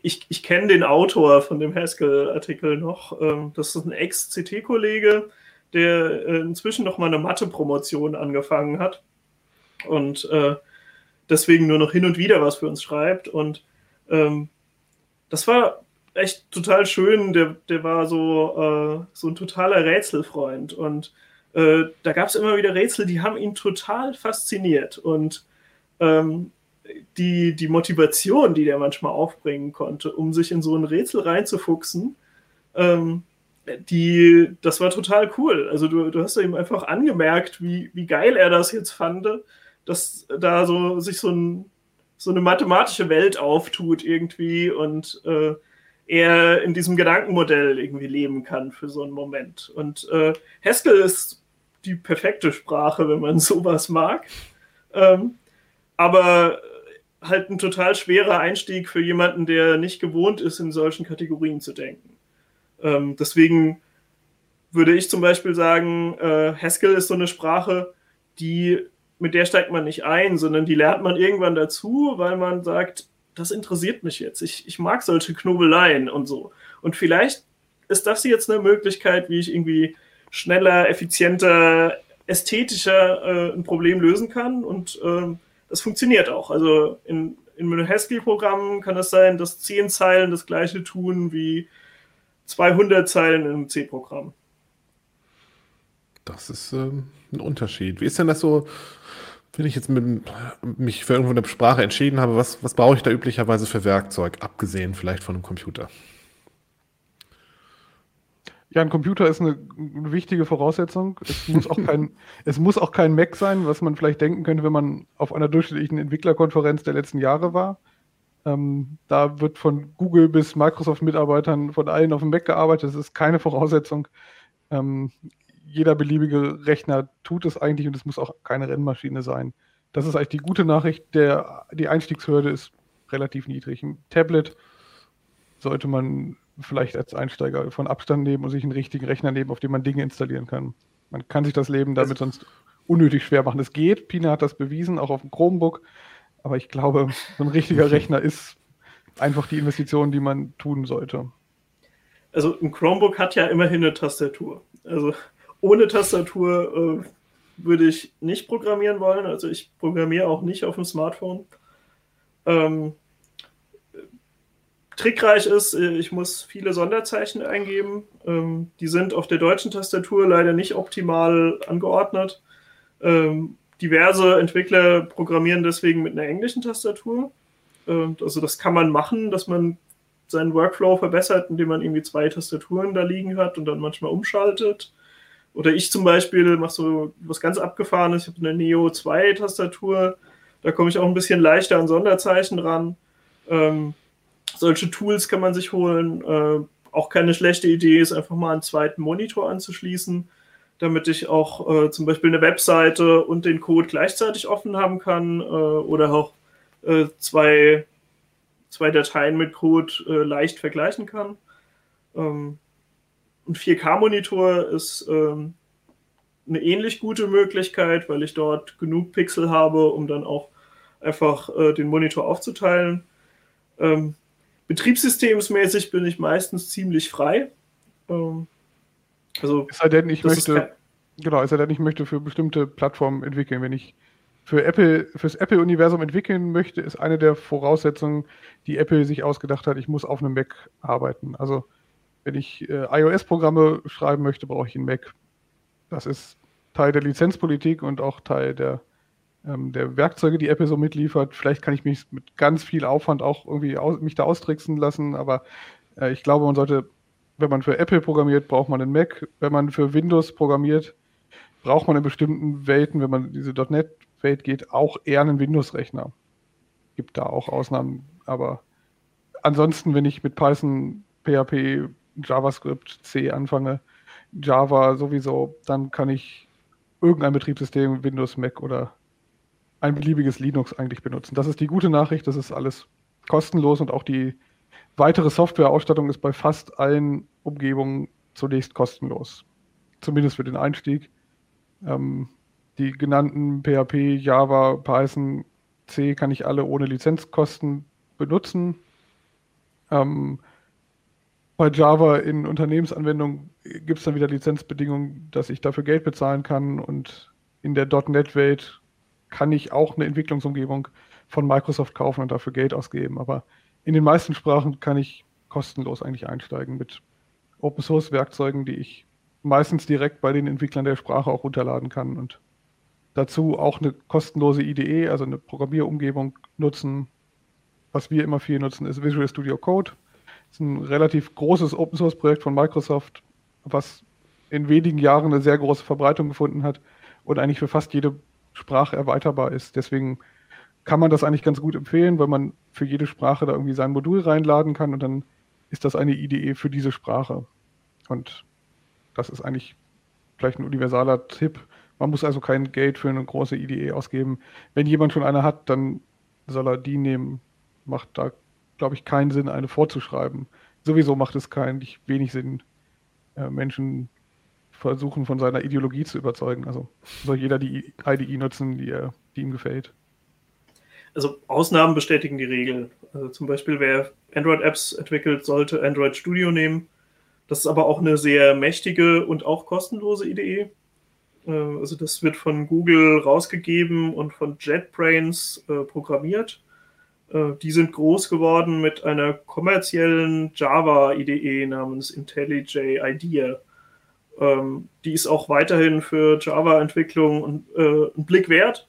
ich, ich kenne den Autor von dem Haskell-Artikel noch. Ähm, das ist ein Ex-CT-Kollege, der äh, inzwischen noch mal eine Mathe-Promotion angefangen hat und äh, deswegen nur noch hin und wieder was für uns schreibt. Und ähm, das war echt total schön. Der, der war so, äh, so ein totaler Rätselfreund. Und äh, da gab es immer wieder Rätsel, die haben ihn total fasziniert. Und ähm, die, die Motivation, die der manchmal aufbringen konnte, um sich in so ein Rätsel reinzufuchsen, ähm, die, das war total cool. Also du, du hast ihm einfach angemerkt, wie, wie geil er das jetzt fand, dass da so sich so, ein, so eine mathematische Welt auftut irgendwie und äh, er in diesem Gedankenmodell irgendwie leben kann für so einen Moment. Und äh, Haskell ist die perfekte Sprache, wenn man sowas mag. Ähm, aber halt ein total schwerer Einstieg für jemanden, der nicht gewohnt ist, in solchen Kategorien zu denken. Ähm, deswegen würde ich zum Beispiel sagen, äh, Haskell ist so eine Sprache, die mit der steigt man nicht ein, sondern die lernt man irgendwann dazu, weil man sagt, das interessiert mich jetzt. Ich, ich mag solche Knobeleien und so. Und vielleicht ist das jetzt eine Möglichkeit, wie ich irgendwie schneller, effizienter, ästhetischer äh, ein Problem lösen kann und ähm, das funktioniert auch. Also in, in einem Haskell-Programm kann es sein, dass zehn Zeilen das gleiche tun wie 200 Zeilen im C-Programm. Das ist ähm, ein Unterschied. Wie ist denn das so, wenn ich jetzt mit, mich für irgendwo eine Sprache entschieden habe, was, was brauche ich da üblicherweise für Werkzeug, abgesehen vielleicht von einem Computer? Ja, ein Computer ist eine, eine wichtige Voraussetzung. Es muss, auch kein, es muss auch kein Mac sein, was man vielleicht denken könnte, wenn man auf einer durchschnittlichen Entwicklerkonferenz der letzten Jahre war. Ähm, da wird von Google bis Microsoft-Mitarbeitern von allen auf dem Mac gearbeitet. Das ist keine Voraussetzung. Ähm, jeder beliebige Rechner tut es eigentlich und es muss auch keine Rennmaschine sein. das ist eigentlich die gute Nachricht. Der, die Einstiegshürde ist relativ niedrig. Ein Tablet sollte man vielleicht als Einsteiger von Abstand nehmen und sich einen richtigen Rechner nehmen, auf dem man Dinge installieren kann. Man kann sich das Leben damit sonst unnötig schwer machen. Es geht, Pina hat das bewiesen, auch auf dem Chromebook. Aber ich glaube, so ein richtiger Rechner ist einfach die Investition, die man tun sollte. Also ein Chromebook hat ja immerhin eine Tastatur. Also ohne Tastatur äh, würde ich nicht programmieren wollen. Also ich programmiere auch nicht auf dem Smartphone. Ähm, trickreich ist, äh, ich muss viele Sonderzeichen eingeben. Ähm, die sind auf der deutschen Tastatur leider nicht optimal angeordnet. Ähm, diverse Entwickler programmieren deswegen mit einer englischen Tastatur. Ähm, also das kann man machen, dass man seinen Workflow verbessert, indem man irgendwie zwei Tastaturen da liegen hat und dann manchmal umschaltet. Oder ich zum Beispiel mache so was ganz Abgefahrenes. Ich habe eine Neo 2 Tastatur. Da komme ich auch ein bisschen leichter an Sonderzeichen ran. Ähm, solche Tools kann man sich holen. Äh, auch keine schlechte Idee ist, einfach mal einen zweiten Monitor anzuschließen, damit ich auch äh, zum Beispiel eine Webseite und den Code gleichzeitig offen haben kann äh, oder auch äh, zwei, zwei Dateien mit Code äh, leicht vergleichen kann. Ähm, ein 4K-Monitor ist ähm, eine ähnlich gute Möglichkeit, weil ich dort genug Pixel habe, um dann auch einfach äh, den Monitor aufzuteilen. Ähm, betriebssystemsmäßig bin ich meistens ziemlich frei. Ähm, also, es sei denn, ich möchte, genau, es sei denn, ich möchte für bestimmte Plattformen entwickeln. Wenn ich für Apple, fürs Apple-Universum entwickeln möchte, ist eine der Voraussetzungen, die Apple sich ausgedacht hat, ich muss auf einem Mac arbeiten. Also wenn ich äh, iOS-Programme schreiben möchte, brauche ich einen Mac. Das ist Teil der Lizenzpolitik und auch Teil der, ähm, der Werkzeuge, die Apple so mitliefert. Vielleicht kann ich mich mit ganz viel Aufwand auch irgendwie aus, mich da austricksen lassen, aber äh, ich glaube, man sollte, wenn man für Apple programmiert, braucht man einen Mac. Wenn man für Windows programmiert, braucht man in bestimmten Welten, wenn man diese .NET-Welt geht, auch eher einen Windows-Rechner. Gibt da auch Ausnahmen, aber ansonsten, wenn ich mit Python, PHP, JavaScript, C anfange, Java sowieso, dann kann ich irgendein Betriebssystem, Windows, Mac oder ein beliebiges Linux eigentlich benutzen. Das ist die gute Nachricht, das ist alles kostenlos und auch die weitere Softwareausstattung ist bei fast allen Umgebungen zunächst kostenlos. Zumindest für den Einstieg. Ähm, die genannten PHP, Java, Python, C kann ich alle ohne Lizenzkosten benutzen. Ähm, bei Java in Unternehmensanwendungen gibt es dann wieder Lizenzbedingungen, dass ich dafür Geld bezahlen kann und in der .NET-Welt kann ich auch eine Entwicklungsumgebung von Microsoft kaufen und dafür Geld ausgeben. Aber in den meisten Sprachen kann ich kostenlos eigentlich einsteigen mit Open Source Werkzeugen, die ich meistens direkt bei den Entwicklern der Sprache auch runterladen kann und dazu auch eine kostenlose IDE, also eine Programmierumgebung nutzen. Was wir immer viel nutzen, ist Visual Studio Code. Das ist ein relativ großes Open Source Projekt von Microsoft, was in wenigen Jahren eine sehr große Verbreitung gefunden hat und eigentlich für fast jede Sprache erweiterbar ist. Deswegen kann man das eigentlich ganz gut empfehlen, weil man für jede Sprache da irgendwie sein Modul reinladen kann und dann ist das eine IDE für diese Sprache. Und das ist eigentlich vielleicht ein universaler Tipp. Man muss also kein Geld für eine große IDE ausgeben. Wenn jemand schon eine hat, dann soll er die nehmen. Macht da glaube ich, keinen Sinn, eine vorzuschreiben. Sowieso macht es keinen, wenig Sinn, äh, Menschen versuchen, von seiner Ideologie zu überzeugen. Also soll jeder die IDE nutzen, die, die ihm gefällt. Also Ausnahmen bestätigen die Regel. Also zum Beispiel, wer Android-Apps entwickelt, sollte Android Studio nehmen. Das ist aber auch eine sehr mächtige und auch kostenlose IDE. Äh, also das wird von Google rausgegeben und von JetBrains äh, programmiert. Äh, die sind groß geworden mit einer kommerziellen Java-IDE namens IntelliJ IDEA. Ähm, die ist auch weiterhin für Java-Entwicklung einen Blick wert.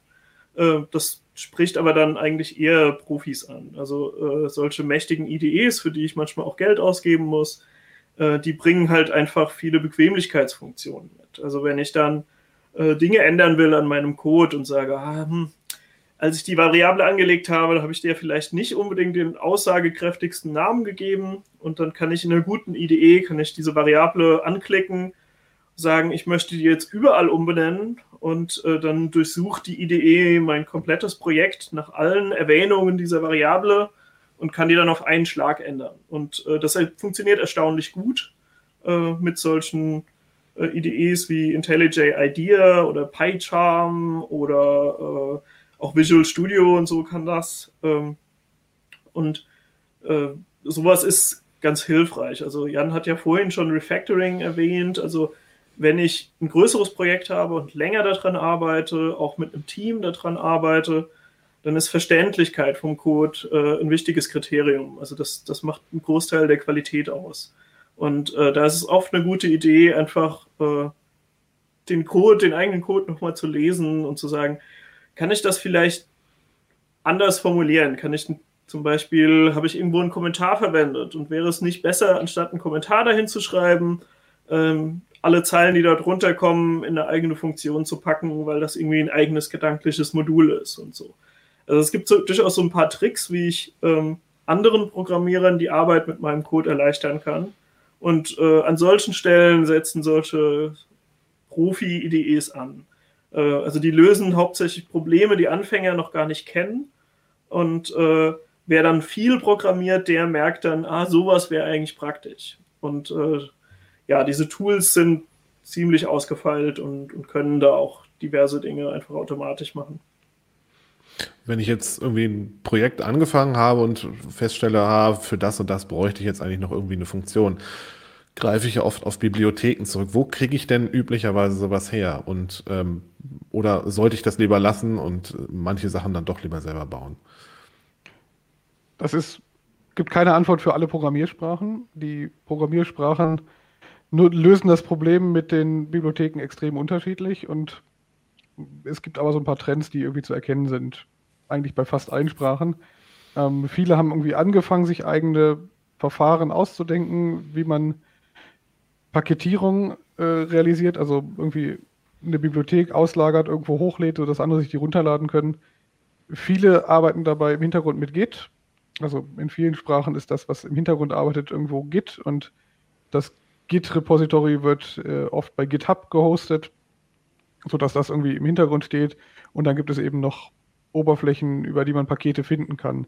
Das spricht aber dann eigentlich eher Profis an. Also äh, solche mächtigen IDEs, für die ich manchmal auch Geld ausgeben muss, äh, die bringen halt einfach viele Bequemlichkeitsfunktionen mit. Also wenn ich dann äh, Dinge ändern will an meinem Code und sage, ah, hm, als ich die Variable angelegt habe, habe ich dir vielleicht nicht unbedingt den aussagekräftigsten Namen gegeben und dann kann ich in einer guten IDE, kann ich diese Variable anklicken, sagen, ich möchte die jetzt überall umbenennen und äh, dann durchsucht die IDE mein komplettes Projekt nach allen Erwähnungen dieser Variable und kann die dann auf einen Schlag ändern. Und äh, das funktioniert erstaunlich gut äh, mit solchen äh, IDEs wie IntelliJ IDEA oder PyCharm oder äh, auch Visual Studio und so kann das. Ähm, und äh, sowas ist ganz hilfreich. Also Jan hat ja vorhin schon Refactoring erwähnt. Also wenn ich ein größeres Projekt habe und länger daran arbeite, auch mit einem Team daran arbeite, dann ist Verständlichkeit vom Code äh, ein wichtiges Kriterium. Also das, das macht einen Großteil der Qualität aus. Und äh, da ist es oft eine gute Idee, einfach äh, den Code, den eigenen Code nochmal zu lesen und zu sagen, kann ich das vielleicht anders formulieren? Kann ich zum Beispiel, habe ich irgendwo einen Kommentar verwendet und wäre es nicht besser, anstatt einen Kommentar dahin zu schreiben, ähm, alle Zeilen, die dort runterkommen, in eine eigene Funktion zu packen, weil das irgendwie ein eigenes gedankliches Modul ist und so. Also es gibt so, durchaus so ein paar Tricks, wie ich ähm, anderen Programmierern die Arbeit mit meinem Code erleichtern kann. Und äh, an solchen Stellen setzen solche Profi-IDEs an. Äh, also die lösen hauptsächlich Probleme, die Anfänger noch gar nicht kennen. Und äh, wer dann viel programmiert, der merkt dann, ah, sowas wäre eigentlich praktisch. Und äh, ja, diese Tools sind ziemlich ausgefeilt und, und können da auch diverse Dinge einfach automatisch machen. Wenn ich jetzt irgendwie ein Projekt angefangen habe und feststelle, ah, für das und das bräuchte ich jetzt eigentlich noch irgendwie eine Funktion, greife ich ja oft auf Bibliotheken zurück. Wo kriege ich denn üblicherweise sowas her? Und ähm, oder sollte ich das lieber lassen und manche Sachen dann doch lieber selber bauen? Das ist gibt keine Antwort für alle Programmiersprachen. Die Programmiersprachen lösen das Problem mit den Bibliotheken extrem unterschiedlich und es gibt aber so ein paar Trends, die irgendwie zu erkennen sind, eigentlich bei fast allen Sprachen. Ähm, viele haben irgendwie angefangen, sich eigene Verfahren auszudenken, wie man Paketierung äh, realisiert, also irgendwie eine Bibliothek auslagert, irgendwo hochlädt, sodass andere sich die runterladen können. Viele arbeiten dabei im Hintergrund mit Git. Also in vielen Sprachen ist das, was im Hintergrund arbeitet, irgendwo Git und das Git-Repository wird äh, oft bei GitHub gehostet, sodass das irgendwie im Hintergrund steht. Und dann gibt es eben noch Oberflächen, über die man Pakete finden kann.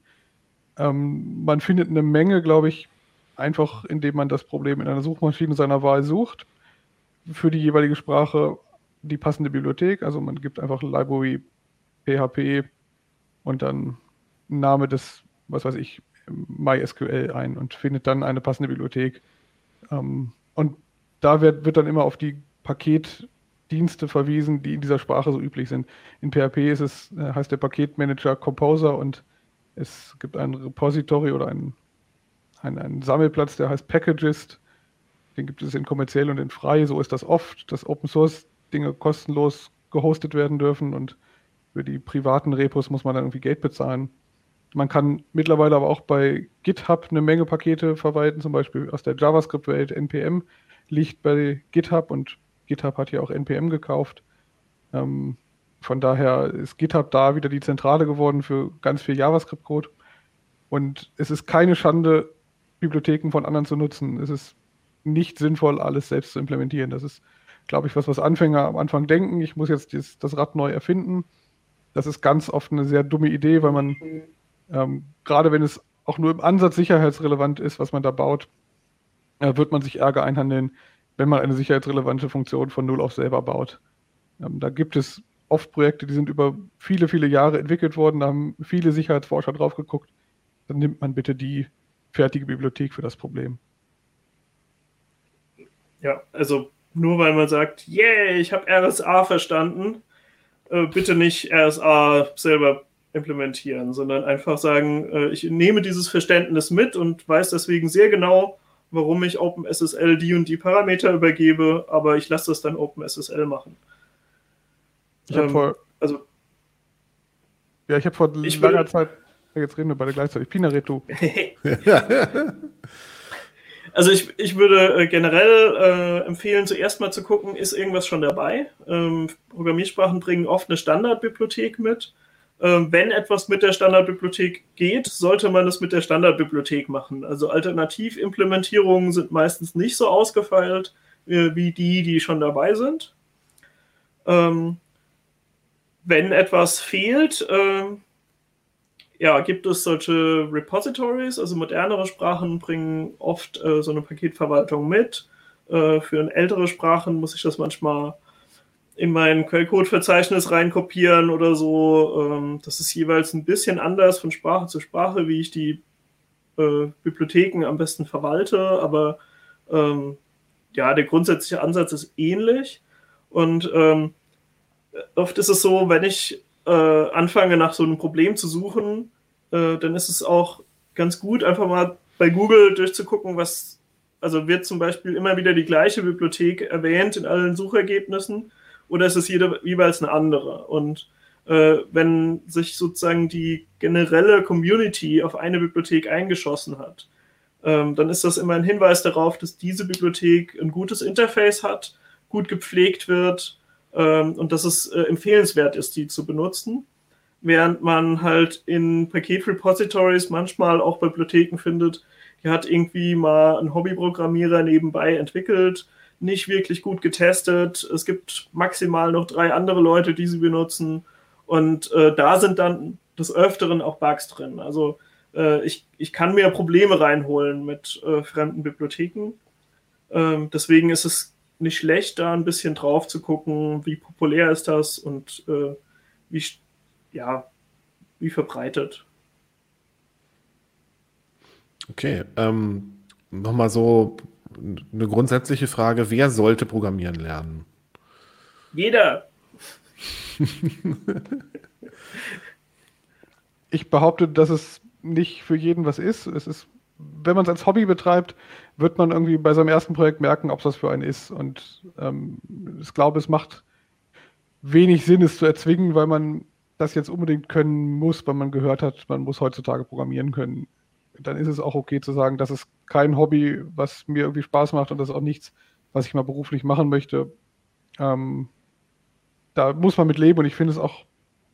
Ähm, man findet eine Menge, glaube ich, einfach indem man das Problem in einer Suchmaschine seiner Wahl sucht. Für die jeweilige Sprache die passende Bibliothek. Also man gibt einfach Library PHP und dann Name des, was weiß ich, MySQL ein und findet dann eine passende Bibliothek. Ähm, und da wird, wird dann immer auf die Paketdienste verwiesen, die in dieser Sprache so üblich sind. In PHP ist es, äh, heißt der Paketmanager Composer und es gibt ein Repository oder einen, einen, einen Sammelplatz, der heißt Packagist. Den gibt es in kommerziell und in frei. So ist das oft, dass Open Source Dinge kostenlos gehostet werden dürfen und für die privaten Repos muss man dann irgendwie Geld bezahlen. Man kann mittlerweile aber auch bei GitHub eine Menge Pakete verwalten, zum Beispiel aus der JavaScript-Welt. NPM liegt bei GitHub und GitHub hat ja auch NPM gekauft. Ähm, von daher ist GitHub da wieder die Zentrale geworden für ganz viel JavaScript-Code. Und es ist keine Schande, Bibliotheken von anderen zu nutzen. Es ist nicht sinnvoll, alles selbst zu implementieren. Das ist, glaube ich, was, was Anfänger am Anfang denken. Ich muss jetzt das Rad neu erfinden. Das ist ganz oft eine sehr dumme Idee, weil man ähm, gerade wenn es auch nur im Ansatz sicherheitsrelevant ist, was man da baut, äh, wird man sich Ärger einhandeln, wenn man eine sicherheitsrelevante Funktion von Null auf selber baut. Ähm, da gibt es oft Projekte, die sind über viele, viele Jahre entwickelt worden, da haben viele Sicherheitsforscher drauf geguckt. Dann nimmt man bitte die fertige Bibliothek für das Problem. Ja, also nur weil man sagt, yeah, ich habe RSA verstanden, äh, bitte nicht RSA selber implementieren, sondern einfach sagen, äh, ich nehme dieses Verständnis mit und weiß deswegen sehr genau, warum ich OpenSSL die und die Parameter übergebe, aber ich lasse das dann OpenSSL machen. Ich habe ähm, vor. Also. Ja, ich habe vor ich langer will, Zeit. Jetzt reden wir beide gleichzeitig. Pinareto. also ich, ich würde äh, generell äh, empfehlen, zuerst mal zu gucken, ist irgendwas schon dabei. Ähm, Programmiersprachen bringen oft eine Standardbibliothek mit wenn etwas mit der Standardbibliothek geht, sollte man es mit der Standardbibliothek machen. Also Alternativimplementierungen sind meistens nicht so ausgefeilt äh, wie die, die schon dabei sind. Ähm, wenn etwas fehlt, äh, ja, gibt es solche Repositories, also modernere Sprachen bringen oft äh, so eine Paketverwaltung mit. Äh, für ältere Sprachen muss ich das manchmal in mein Quellcode-Verzeichnis reinkopieren oder so. Ähm, das ist jeweils ein bisschen anders von Sprache zu Sprache, wie ich die äh, Bibliotheken am besten verwalte, aber ähm, ja, der grundsätzliche Ansatz ist ähnlich. Und ähm, oft ist es so, wenn ich äh, anfange, nach so einem Problem zu suchen, äh, dann ist es auch ganz gut, einfach mal bei Google durchzugucken, was, also wird zum Beispiel immer wieder die gleiche Bibliothek erwähnt in allen Suchergebnissen oder ist es jede, jeweils eine andere? Und äh, wenn sich sozusagen die generelle Community auf eine Bibliothek eingeschossen hat, ähm, dann ist das immer ein Hinweis darauf, dass diese Bibliothek ein gutes Interface hat, gut gepflegt wird ähm, und dass es äh, empfehlenswert ist, die zu benutzen. Während man halt in Paketrepositories manchmal auch Bibliotheken findet, die hat irgendwie mal ein Hobbyprogrammierer nebenbei entwickelt, nicht wirklich gut getestet. Es gibt maximal noch drei andere Leute, die sie benutzen. Und äh, da sind dann des Öfteren auch Bugs drin. Also äh, ich, ich kann mir Probleme reinholen mit äh, fremden Bibliotheken. Ähm, deswegen ist es nicht schlecht, da ein bisschen drauf zu gucken, wie populär ist das und äh, wie, ja, wie verbreitet. Okay, ähm, nochmal so eine grundsätzliche Frage, wer sollte programmieren lernen? Jeder. ich behaupte, dass es nicht für jeden was ist. Es ist, wenn man es als Hobby betreibt, wird man irgendwie bei seinem ersten Projekt merken, ob es das für einen ist. Und ähm, ich glaube, es macht wenig Sinn, es zu erzwingen, weil man das jetzt unbedingt können muss, weil man gehört hat, man muss heutzutage programmieren können. Dann ist es auch okay zu sagen, das ist kein Hobby, was mir irgendwie Spaß macht und das ist auch nichts, was ich mal beruflich machen möchte. Ähm, da muss man mit leben und ich finde es auch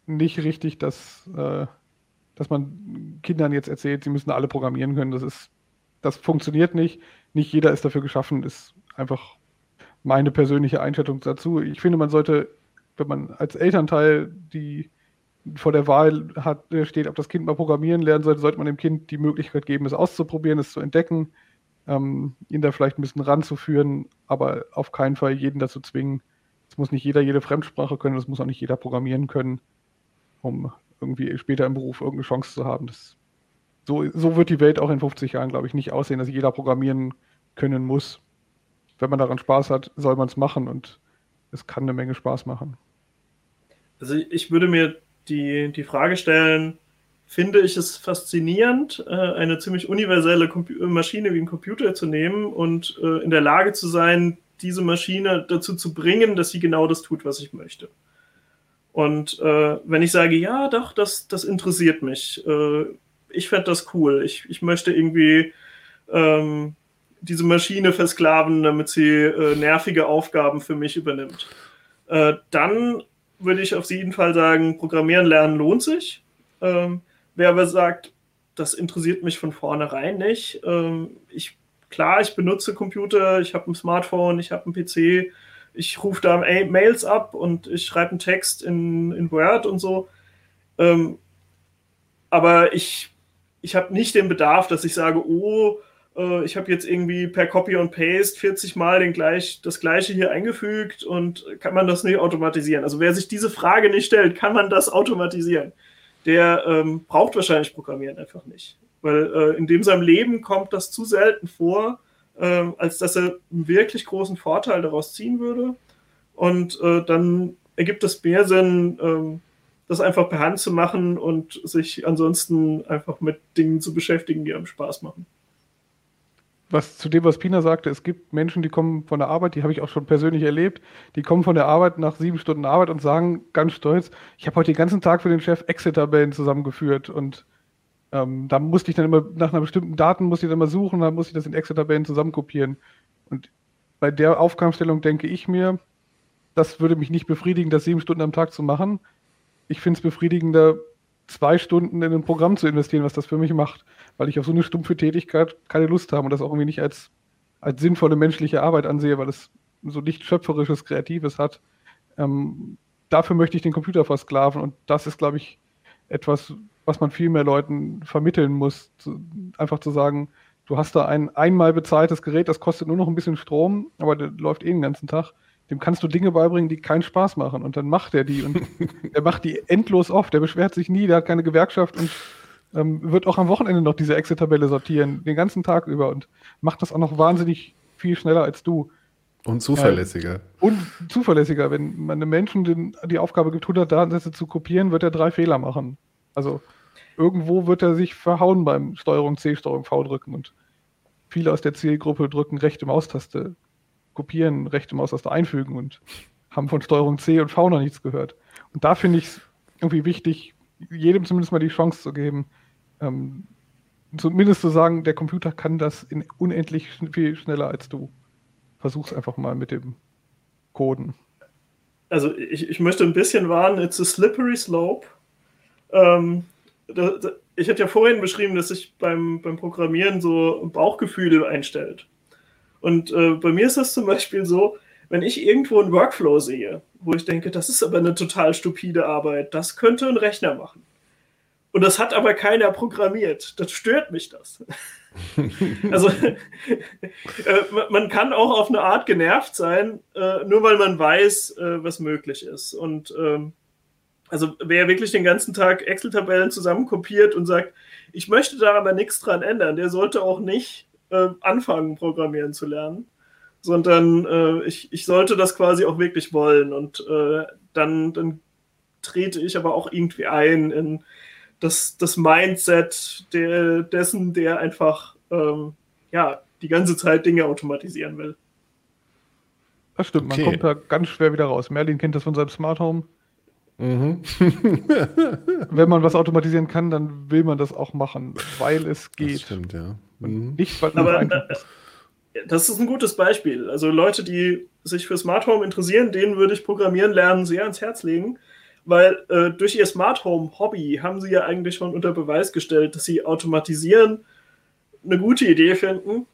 nicht richtig, dass äh, dass man Kindern jetzt erzählt, sie müssen alle programmieren können. Das ist, das funktioniert nicht. Nicht jeder ist dafür geschaffen, ist einfach meine persönliche Einschätzung dazu. Ich finde, man sollte, wenn man als Elternteil die vor der Wahl hat, steht, ob das Kind mal programmieren lernen sollte, sollte man dem Kind die Möglichkeit geben, es auszuprobieren, es zu entdecken, ähm, ihn da vielleicht ein bisschen ranzuführen, aber auf keinen Fall jeden dazu zwingen. Es muss nicht jeder jede Fremdsprache können, es muss auch nicht jeder programmieren können, um irgendwie später im Beruf irgendeine Chance zu haben. Das, so, so wird die Welt auch in 50 Jahren, glaube ich, nicht aussehen, dass jeder programmieren können muss. Wenn man daran Spaß hat, soll man es machen und es kann eine Menge Spaß machen. Also ich würde mir die, die Frage stellen, finde ich es faszinierend, äh, eine ziemlich universelle Maschine wie ein Computer zu nehmen und äh, in der Lage zu sein, diese Maschine dazu zu bringen, dass sie genau das tut, was ich möchte. Und äh, wenn ich sage, ja, doch, das, das interessiert mich, ich fände das cool, ich, ich möchte irgendwie ähm, diese Maschine versklaven, damit sie nervige Aufgaben für mich übernimmt, dann würde ich auf jeden Fall sagen, Programmieren lernen lohnt sich. Ähm, wer aber sagt, das interessiert mich von vornherein nicht, ähm, ich, klar, ich benutze Computer, ich habe ein Smartphone, ich habe einen PC, ich rufe da Mails ab und ich schreibe einen Text in, in Word und so. Ähm, aber ich, ich habe nicht den Bedarf, dass ich sage, oh, äh, ich habe jetzt irgendwie per Copy und Paste 40 Mal den gleich, das gleiche hier eingefügt und kann man das nicht automatisieren? Also wer sich diese Frage nicht stellt, kann man das automatisieren? Der ähm, braucht wahrscheinlich Programmieren einfach nicht. Weil äh, in dem seinem Leben kommt das zu selten vor, äh, als dass er einen wirklich großen Vorteil daraus ziehen würde. Und äh, dann ergibt es mehr Sinn, äh, das einfach per Hand zu machen und sich ansonsten einfach mit Dingen zu beschäftigen, die einem Spaß machen. Was zu dem, was Pina sagte, es gibt Menschen, die kommen von der Arbeit, die habe ich auch schon persönlich erlebt, die kommen von der Arbeit nach sieben Stunden Arbeit und sagen ganz stolz, ich habe heute den ganzen Tag für den Chef Excel-Tabellen zusammengeführt und ähm, da musste ich dann immer nach einer bestimmten Daten musste ich dann immer suchen, dann musste ich das in Excel-Tabellen zusammenkopieren. Und bei der Aufgabenstellung denke ich mir, das würde mich nicht befriedigen, das sieben Stunden am Tag zu machen. Ich finde es befriedigender, zwei Stunden in ein Programm zu investieren, was das für mich macht, weil ich auf so eine stumpfe Tätigkeit keine Lust habe und das auch irgendwie nicht als, als sinnvolle menschliche Arbeit ansehe, weil es so nicht schöpferisches, kreatives hat. Ähm, dafür möchte ich den Computer versklaven und das ist, glaube ich, etwas, was man viel mehr Leuten vermitteln muss. Zu, einfach zu sagen, du hast da ein einmal bezahltes Gerät, das kostet nur noch ein bisschen Strom, aber der läuft eh den ganzen Tag. Dem kannst du Dinge beibringen, die keinen Spaß machen und dann macht er die und er macht die endlos oft. Der beschwert sich nie, der hat keine Gewerkschaft und ähm, wird auch am Wochenende noch diese Excel-Tabelle sortieren, den ganzen Tag über und macht das auch noch wahnsinnig viel schneller als du. Und zuverlässiger. Äh, und zuverlässiger. Wenn man einem Menschen den, die Aufgabe gibt, 100 Datensätze zu kopieren, wird er drei Fehler machen. Also irgendwo wird er sich verhauen beim Steuerung C, Steuerung V drücken und viele aus der Zielgruppe drücken rechte Maustaste, kopieren, rechte Maustaste einfügen und haben von Steuerung C und V noch nichts gehört. Und da finde ich es irgendwie wichtig, jedem zumindest mal die Chance zu geben, ähm, zumindest zu sagen, der Computer kann das in unendlich viel schneller als du. Versuch's einfach mal mit dem Coden. Also ich, ich möchte ein bisschen warnen, it's a slippery slope. Ähm, da, da, ich hatte ja vorhin beschrieben, dass sich beim, beim Programmieren so Bauchgefühle einstellt. Und äh, bei mir ist das zum Beispiel so, wenn ich irgendwo einen Workflow sehe, wo ich denke, das ist aber eine total stupide Arbeit, das könnte ein Rechner machen. Und das hat aber keiner programmiert. Das stört mich das. also äh, man kann auch auf eine Art genervt sein, äh, nur weil man weiß, äh, was möglich ist. Und ähm, also wer wirklich den ganzen Tag Excel-Tabellen zusammenkopiert und sagt, ich möchte da aber nichts dran ändern, der sollte auch nicht äh, anfangen, programmieren zu lernen, sondern äh, ich, ich sollte das quasi auch wirklich wollen. Und äh, dann, dann trete ich aber auch irgendwie ein in das, das Mindset der, dessen, der einfach ähm, ja, die ganze Zeit Dinge automatisieren will. Das stimmt, okay. man kommt da ganz schwer wieder raus. Merlin kennt das von seinem Smart Home. Mhm. Wenn man was automatisieren kann, dann will man das auch machen, weil es geht. Das stimmt, ja. Mhm. Nicht, weil Aber, äh, das ist ein gutes Beispiel. Also Leute, die sich für Smart Home interessieren, denen würde ich Programmieren lernen sehr ans Herz legen, weil äh, durch ihr Smart Home Hobby haben sie ja eigentlich schon unter Beweis gestellt, dass sie automatisieren eine gute Idee finden.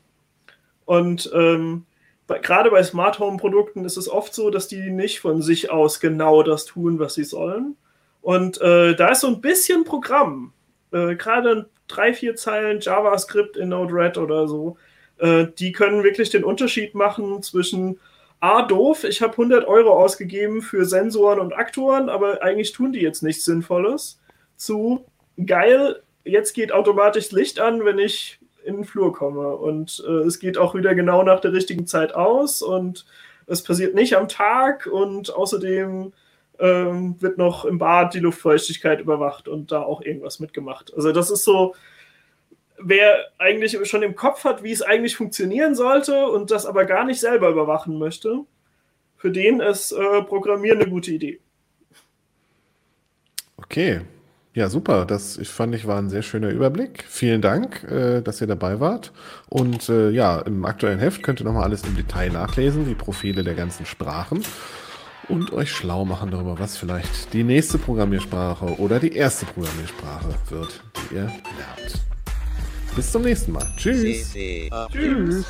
Und ähm, gerade bei Smart Home Produkten ist es oft so, dass die nicht von sich aus genau das tun, was sie sollen. Und äh, da ist so ein bisschen Programm, äh, gerade drei, vier Zeilen JavaScript in Node-RED oder so, äh, die können wirklich den Unterschied machen zwischen A, doof, ich habe 100 Euro ausgegeben für Sensoren und Aktoren, aber eigentlich tun die jetzt nichts Sinnvolles, zu geil, jetzt geht automatisch Licht an, wenn ich in den Flur komme. Und äh, es geht auch wieder genau nach der richtigen Zeit aus und es passiert nicht am Tag und außerdem ähm, wird noch im Bad die Luftfeuchtigkeit überwacht und da auch irgendwas mitgemacht. Also das ist so, wer eigentlich schon im Kopf hat, wie es eigentlich funktionieren sollte und das aber gar nicht selber überwachen möchte, für den ist äh, Programmieren eine gute Idee. Okay, ja, super. Das ich fand ich war ein sehr schöner Überblick. Vielen Dank, äh, dass ihr dabei wart. Und äh, ja, im aktuellen Heft könnt ihr nochmal alles im Detail nachlesen, die Profile der ganzen Sprachen und euch schlau machen darüber, was vielleicht die nächste Programmiersprache oder die erste Programmiersprache wird, die ihr lernt. Bis zum nächsten Mal. Tschüss. Tschüss.